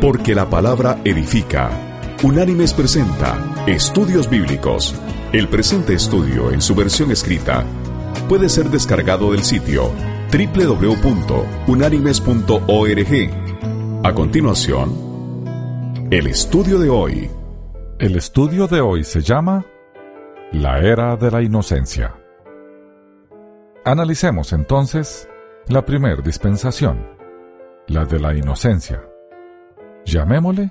Porque la palabra edifica. Unánimes presenta Estudios Bíblicos. El presente estudio en su versión escrita puede ser descargado del sitio www.unánimes.org. A continuación, el estudio de hoy. El estudio de hoy se llama La Era de la Inocencia. Analicemos entonces la primer dispensación, la de la inocencia. Llamémosle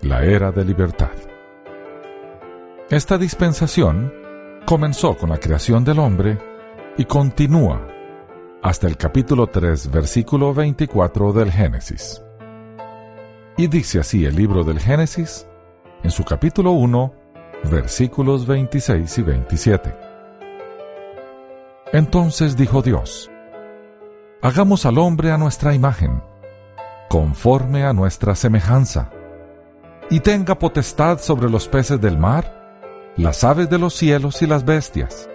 la Era de Libertad. Esta dispensación comenzó con la creación del hombre y continúa hasta el capítulo 3, versículo 24 del Génesis. Y dice así el libro del Génesis en su capítulo 1, versículos 26 y 27. Entonces dijo Dios, Hagamos al hombre a nuestra imagen, conforme a nuestra semejanza, y tenga potestad sobre los peces del mar, las aves de los cielos y las bestias,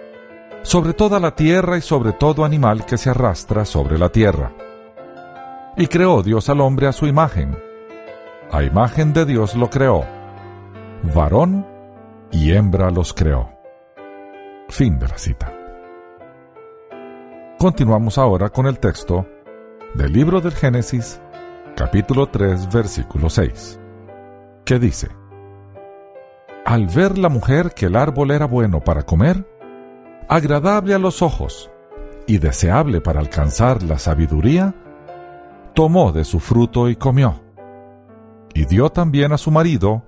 sobre toda la tierra y sobre todo animal que se arrastra sobre la tierra. Y creó Dios al hombre a su imagen. A imagen de Dios lo creó. Varón y hembra los creó. Fin de la cita. Continuamos ahora con el texto del libro del Génesis, capítulo 3, versículo 6, que dice, Al ver la mujer que el árbol era bueno para comer, agradable a los ojos y deseable para alcanzar la sabiduría, tomó de su fruto y comió, y dio también a su marido,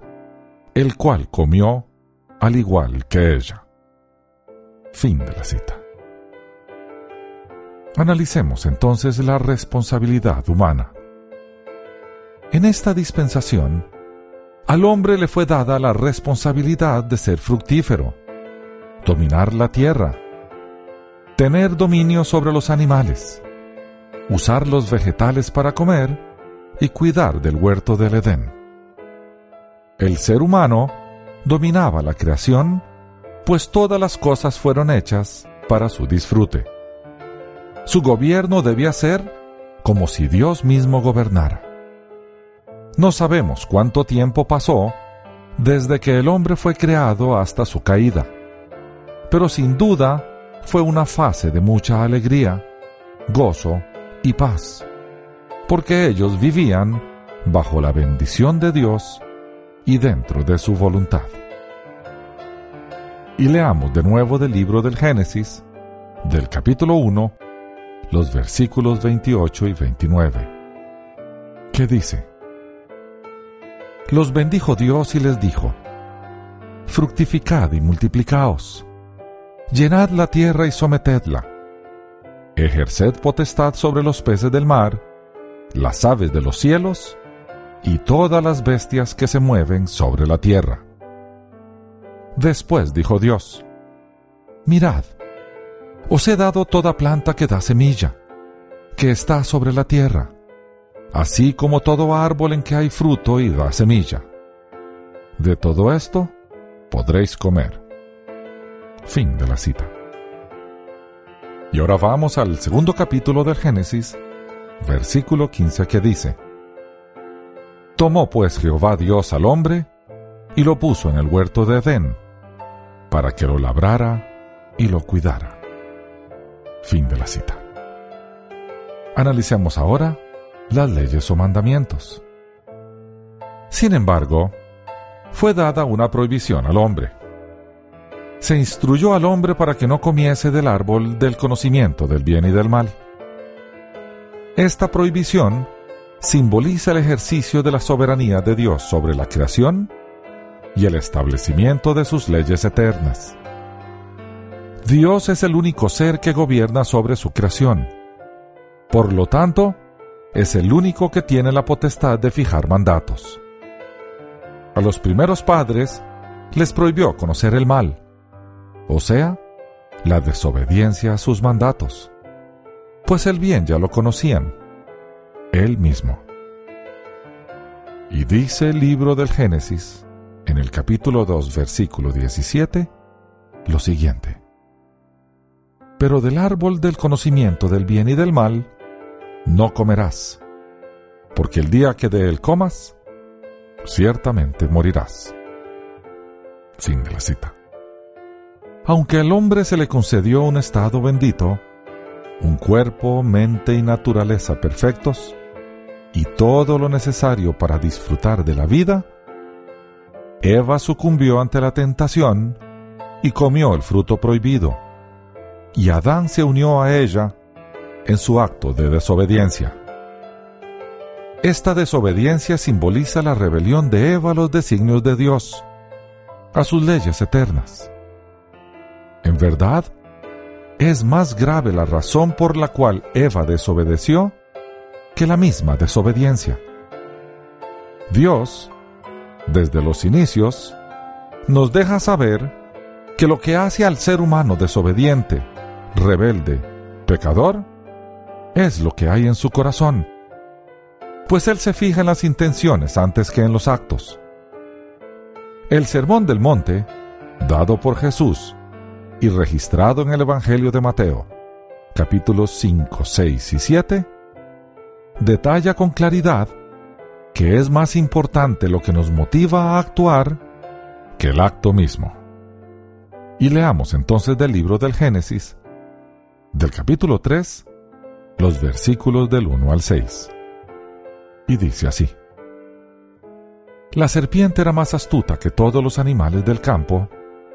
el cual comió al igual que ella. Fin de la cita. Analicemos entonces la responsabilidad humana. En esta dispensación, al hombre le fue dada la responsabilidad de ser fructífero, dominar la tierra, tener dominio sobre los animales, usar los vegetales para comer y cuidar del huerto del Edén. El ser humano dominaba la creación, pues todas las cosas fueron hechas para su disfrute. Su gobierno debía ser como si Dios mismo gobernara. No sabemos cuánto tiempo pasó desde que el hombre fue creado hasta su caída, pero sin duda fue una fase de mucha alegría, gozo y paz, porque ellos vivían bajo la bendición de Dios y dentro de su voluntad. Y leamos de nuevo del libro del Génesis, del capítulo 1, los versículos 28 y 29. ¿Qué dice? Los bendijo Dios y les dijo, Fructificad y multiplicaos, llenad la tierra y sometedla, ejerced potestad sobre los peces del mar, las aves de los cielos y todas las bestias que se mueven sobre la tierra. Después dijo Dios, Mirad, os he dado toda planta que da semilla, que está sobre la tierra, así como todo árbol en que hay fruto y da semilla. De todo esto podréis comer. Fin de la cita. Y ahora vamos al segundo capítulo del Génesis, versículo 15 que dice, Tomó pues Jehová Dios al hombre y lo puso en el huerto de Edén, para que lo labrara y lo cuidara. Fin de la cita. Analicemos ahora las leyes o mandamientos. Sin embargo, fue dada una prohibición al hombre. Se instruyó al hombre para que no comiese del árbol del conocimiento del bien y del mal. Esta prohibición simboliza el ejercicio de la soberanía de Dios sobre la creación y el establecimiento de sus leyes eternas. Dios es el único ser que gobierna sobre su creación. Por lo tanto, es el único que tiene la potestad de fijar mandatos. A los primeros padres les prohibió conocer el mal, o sea, la desobediencia a sus mandatos, pues el bien ya lo conocían, él mismo. Y dice el libro del Génesis, en el capítulo 2, versículo 17, lo siguiente pero del árbol del conocimiento del bien y del mal no comerás, porque el día que de él comas, ciertamente morirás. Fin la cita. Aunque al hombre se le concedió un estado bendito, un cuerpo, mente y naturaleza perfectos, y todo lo necesario para disfrutar de la vida, Eva sucumbió ante la tentación y comió el fruto prohibido, y Adán se unió a ella en su acto de desobediencia. Esta desobediencia simboliza la rebelión de Eva a los designios de Dios, a sus leyes eternas. En verdad, es más grave la razón por la cual Eva desobedeció que la misma desobediencia. Dios, desde los inicios, nos deja saber que lo que hace al ser humano desobediente, rebelde, pecador, es lo que hay en su corazón, pues Él se fija en las intenciones antes que en los actos. El Sermón del Monte, dado por Jesús y registrado en el Evangelio de Mateo, capítulos 5, 6 y 7, detalla con claridad que es más importante lo que nos motiva a actuar que el acto mismo. Y leamos entonces del libro del Génesis, del capítulo 3, los versículos del 1 al 6. Y dice así. La serpiente era más astuta que todos los animales del campo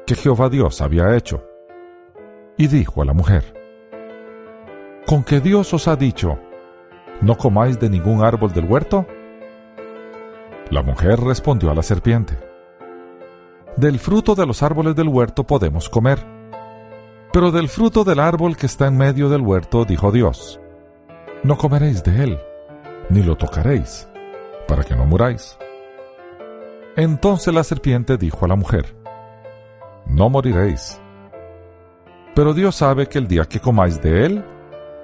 que Jehová Dios había hecho. Y dijo a la mujer, ¿con que Dios os ha dicho, no comáis de ningún árbol del huerto? La mujer respondió a la serpiente, Del fruto de los árboles del huerto podemos comer, pero del fruto del árbol que está en medio del huerto dijo Dios, no comeréis de él, ni lo tocaréis, para que no muráis. Entonces la serpiente dijo a la mujer, No moriréis. Pero Dios sabe que el día que comáis de él,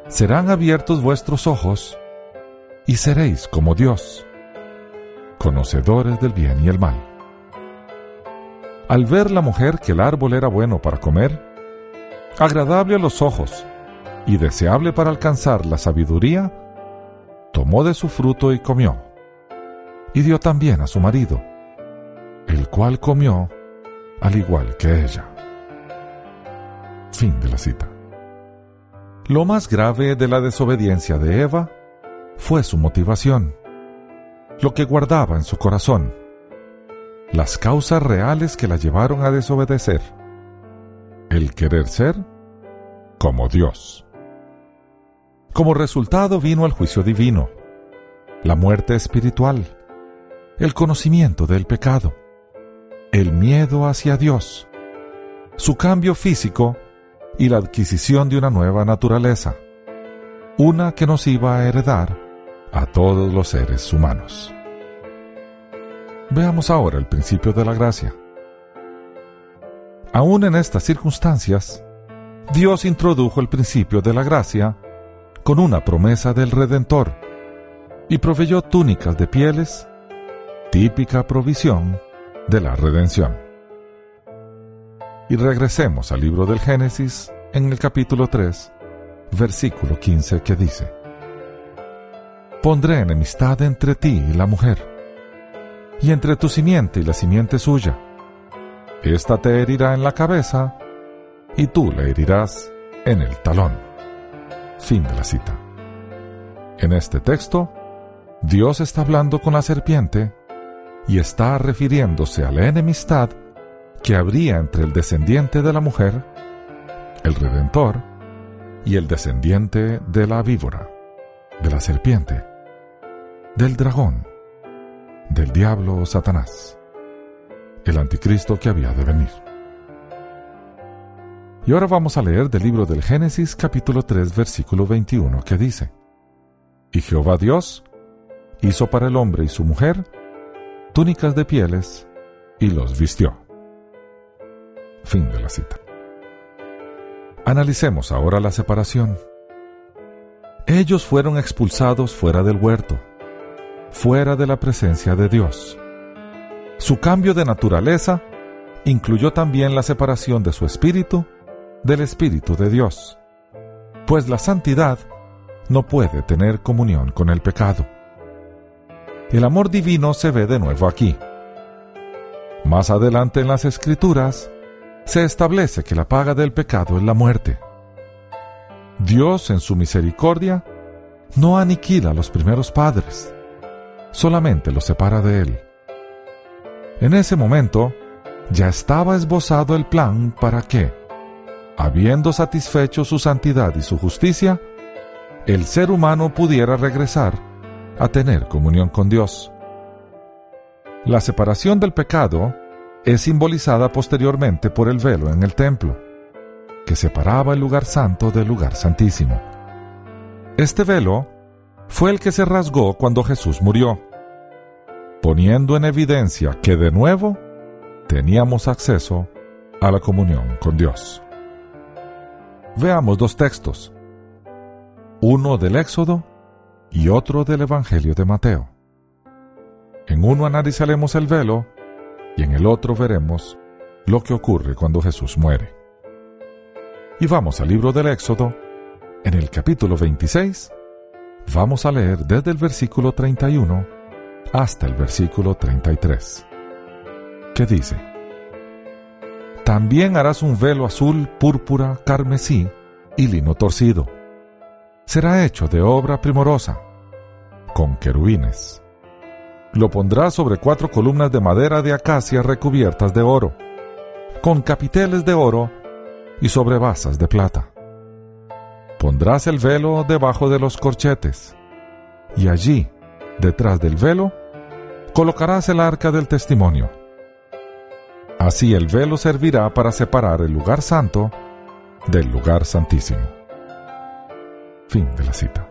serán abiertos vuestros ojos, y seréis como Dios, conocedores del bien y el mal. Al ver la mujer que el árbol era bueno para comer, agradable a los ojos, y deseable para alcanzar la sabiduría, tomó de su fruto y comió, y dio también a su marido, el cual comió al igual que ella. Fin de la cita. Lo más grave de la desobediencia de Eva fue su motivación, lo que guardaba en su corazón, las causas reales que la llevaron a desobedecer, el querer ser como Dios. Como resultado vino el juicio divino, la muerte espiritual, el conocimiento del pecado, el miedo hacia Dios, su cambio físico y la adquisición de una nueva naturaleza, una que nos iba a heredar a todos los seres humanos. Veamos ahora el principio de la gracia. Aún en estas circunstancias, Dios introdujo el principio de la gracia con una promesa del Redentor y proveyó túnicas de pieles, típica provisión de la redención. Y regresemos al libro del Génesis en el capítulo 3, versículo 15 que dice, Pondré enemistad entre ti y la mujer, y entre tu simiente y la simiente suya. Esta te herirá en la cabeza, y tú le herirás en el talón. Fin de la cita. En este texto, Dios está hablando con la serpiente y está refiriéndose a la enemistad que habría entre el descendiente de la mujer, el Redentor, y el descendiente de la víbora, de la serpiente, del dragón, del diablo Satanás, el anticristo que había de venir. Y ahora vamos a leer del libro del Génesis capítulo 3 versículo 21 que dice, Y Jehová Dios hizo para el hombre y su mujer túnicas de pieles y los vistió. Fin de la cita. Analicemos ahora la separación. Ellos fueron expulsados fuera del huerto, fuera de la presencia de Dios. Su cambio de naturaleza incluyó también la separación de su espíritu del Espíritu de Dios, pues la santidad no puede tener comunión con el pecado. El amor divino se ve de nuevo aquí. Más adelante en las Escrituras, se establece que la paga del pecado es la muerte. Dios, en su misericordia, no aniquila a los primeros padres, solamente los separa de Él. En ese momento, ya estaba esbozado el plan para que, habiendo satisfecho su santidad y su justicia, el ser humano pudiera regresar a tener comunión con Dios. La separación del pecado es simbolizada posteriormente por el velo en el templo, que separaba el lugar santo del lugar santísimo. Este velo fue el que se rasgó cuando Jesús murió, poniendo en evidencia que de nuevo teníamos acceso a la comunión con Dios. Veamos dos textos, uno del Éxodo y otro del Evangelio de Mateo. En uno analizaremos el velo y en el otro veremos lo que ocurre cuando Jesús muere. Y vamos al libro del Éxodo, en el capítulo 26, vamos a leer desde el versículo 31 hasta el versículo 33, que dice, También harás un velo azul, púrpura, carmesí y lino torcido. Será hecho de obra primorosa, con querubines lo pondrá sobre cuatro columnas de madera de acacia recubiertas de oro, con capiteles de oro y sobre basas de plata. Pondrás el velo debajo de los corchetes, y allí, detrás del velo, colocarás el arca del testimonio. Así el velo servirá para separar el lugar santo del lugar santísimo. Fin de la cita.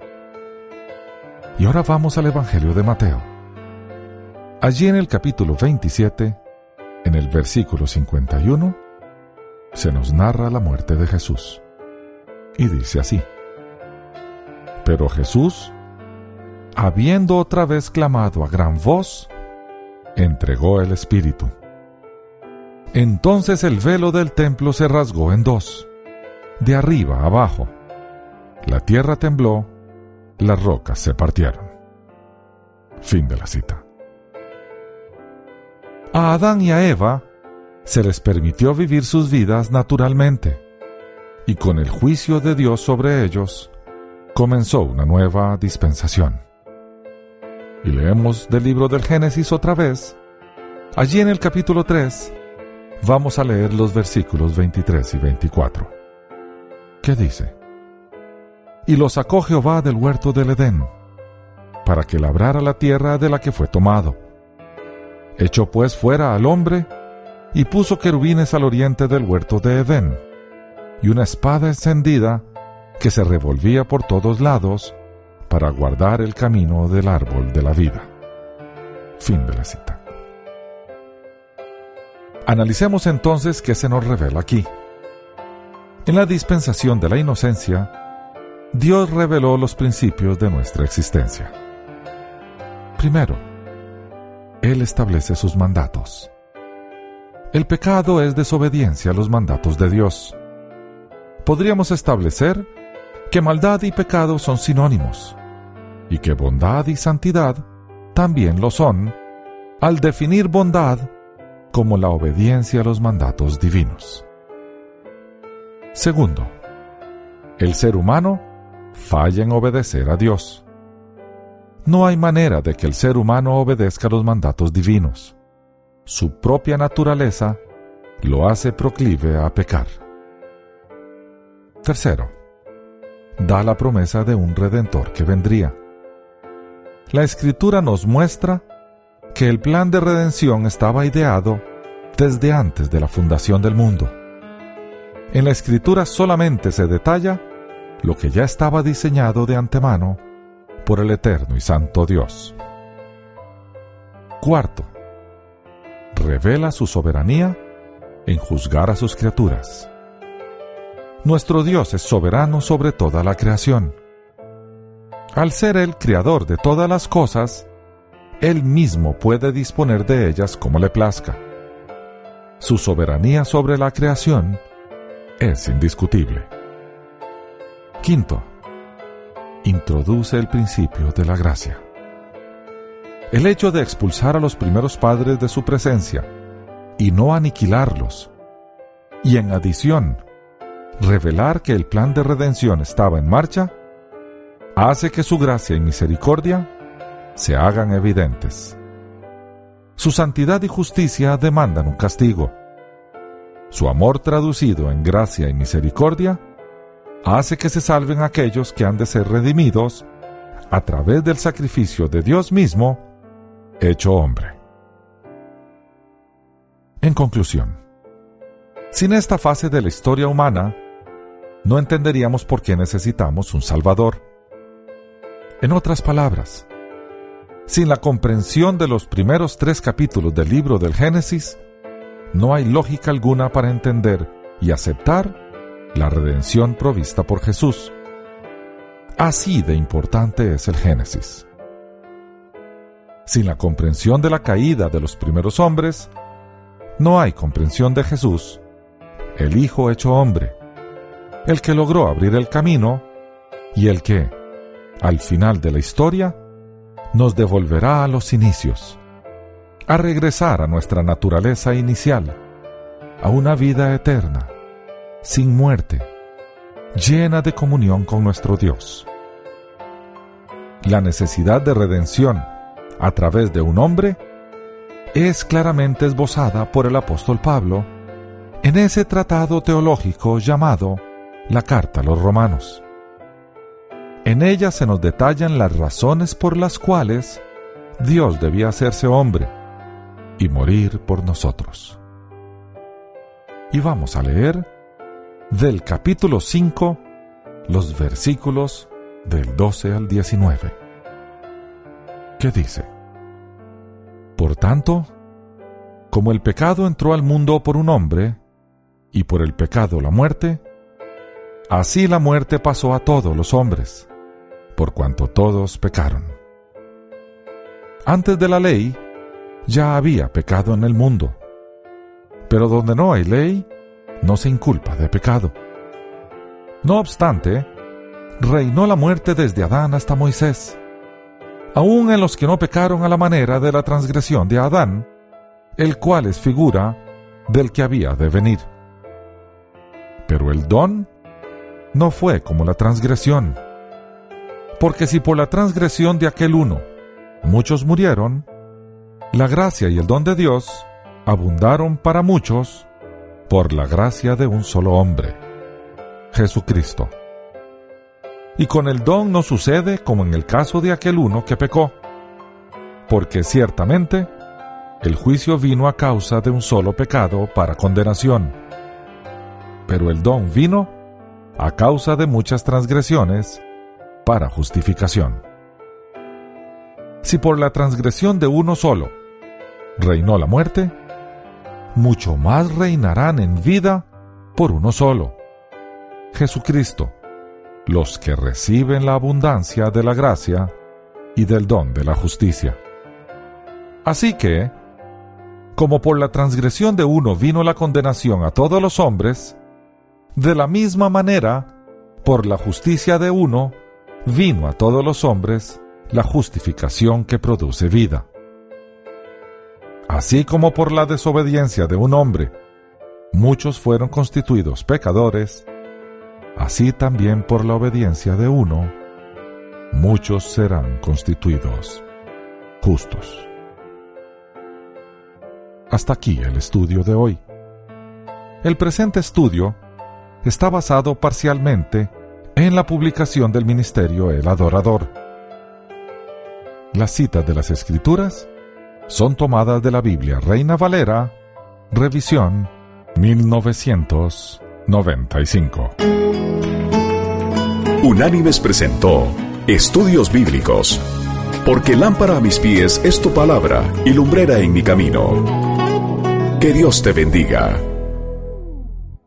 Y ahora vamos al Evangelio de Mateo. Allí en el capítulo 27, en el versículo 51, se nos narra la muerte de Jesús. Y dice así, Pero Jesús, habiendo otra vez clamado a gran voz, entregó el Espíritu. Entonces el velo del templo se rasgó en dos, de arriba abajo. La tierra tembló, las rocas se partieron. Fin de la cita. A Adán y a Eva se les permitió vivir sus vidas naturalmente, y con el juicio de Dios sobre ellos, comenzó una nueva dispensación. Y leemos del libro del Génesis otra vez. Allí en el capítulo 3 vamos a leer los versículos 23 y 24. ¿Qué dice? Y lo sacó Jehová del huerto del Edén, para que labrara la tierra de la que fue tomado Echó pues fuera al hombre y puso querubines al oriente del huerto de Edén, y una espada encendida que se revolvía por todos lados para guardar el camino del árbol de la vida. Fin de la cita. Analicemos entonces qué se nos revela aquí. En la dispensación de la inocencia, Dios reveló los principios de nuestra existencia. Primero, él establece sus mandatos. El pecado es desobediencia a los mandatos de Dios. Podríamos establecer que maldad y pecado son sinónimos, y que bondad y santidad también lo son, al definir bondad como la obediencia a los mandatos divinos. Segundo, el ser humano falla en obedecer a Dios. No hay manera de que el ser humano obedezca los mandatos divinos. Su propia naturaleza lo hace proclive a pecar. Tercero, da la promesa de un redentor que vendría. La escritura nos muestra que el plan de redención estaba ideado desde antes de la fundación del mundo. En la escritura solamente se detalla lo que ya estaba diseñado de antemano por el eterno y santo Dios. Cuarto, revela su soberanía en juzgar a sus criaturas. Nuestro Dios es soberano sobre toda la creación. Al ser el creador de todas las cosas, Él mismo puede disponer de ellas como le plazca. Su soberanía sobre la creación es indiscutible. Quinto, introduce el principio de la gracia. El hecho de expulsar a los primeros padres de su presencia y no aniquilarlos, y en adición, revelar que el plan de redención estaba en marcha, hace que su gracia y misericordia se hagan evidentes. Su santidad y justicia demandan un castigo. Su amor traducido en gracia y misericordia hace que se salven aquellos que han de ser redimidos a través del sacrificio de Dios mismo, hecho hombre. En conclusión, sin esta fase de la historia humana, no entenderíamos por qué necesitamos un Salvador. En otras palabras, sin la comprensión de los primeros tres capítulos del libro del Génesis, no hay lógica alguna para entender y aceptar la redención provista por Jesús. Así de importante es el Génesis. Sin la comprensión de la caída de los primeros hombres, no hay comprensión de Jesús, el Hijo hecho hombre, el que logró abrir el camino y el que, al final de la historia, nos devolverá a los inicios, a regresar a nuestra naturaleza inicial, a una vida eterna, sin muerte, llena de comunión con nuestro Dios. La necesidad de redención a través de un hombre es claramente esbozada por el apóstol Pablo en ese tratado teológico llamado la Carta a los Romanos. En ella se nos detallan las razones por las cuales Dios debía hacerse hombre y morir por nosotros. Y vamos a leer del capítulo 5 los versículos del 12 al 19. ¿Qué dice? Por tanto, como el pecado entró al mundo por un hombre, y por el pecado la muerte, así la muerte pasó a todos los hombres por cuanto todos pecaron. Antes de la ley, ya había pecado en el mundo, pero donde no hay ley, no se inculpa de pecado. No obstante, reinó la muerte desde Adán hasta Moisés, aun en los que no pecaron a la manera de la transgresión de Adán, el cual es figura del que había de venir. Pero el don no fue como la transgresión porque si por la transgresión de aquel uno muchos murieron, la gracia y el don de Dios abundaron para muchos por la gracia de un solo hombre, Jesucristo. Y con el don no sucede como en el caso de aquel uno que pecó, porque ciertamente el juicio vino a causa de un solo pecado para condenación, pero el don vino a causa de muchas transgresiones para justificación. Si por la transgresión de uno solo reinó la muerte, mucho más reinarán en vida por uno solo, Jesucristo, los que reciben la abundancia de la gracia y del don de la justicia. Así que, como por la transgresión de uno vino la condenación a todos los hombres, de la misma manera, por la justicia de uno, vino a todos los hombres la justificación que produce vida. Así como por la desobediencia de un hombre, muchos fueron constituidos pecadores, así también por la obediencia de uno, muchos serán constituidos justos. Hasta aquí el estudio de hoy. El presente estudio está basado parcialmente en la publicación del ministerio El Adorador. Las citas de las Escrituras son tomadas de la Biblia Reina Valera, revisión 1995. Unánimes presentó Estudios Bíblicos, porque lámpara a mis pies es tu palabra y lumbrera en mi camino. Que Dios te bendiga.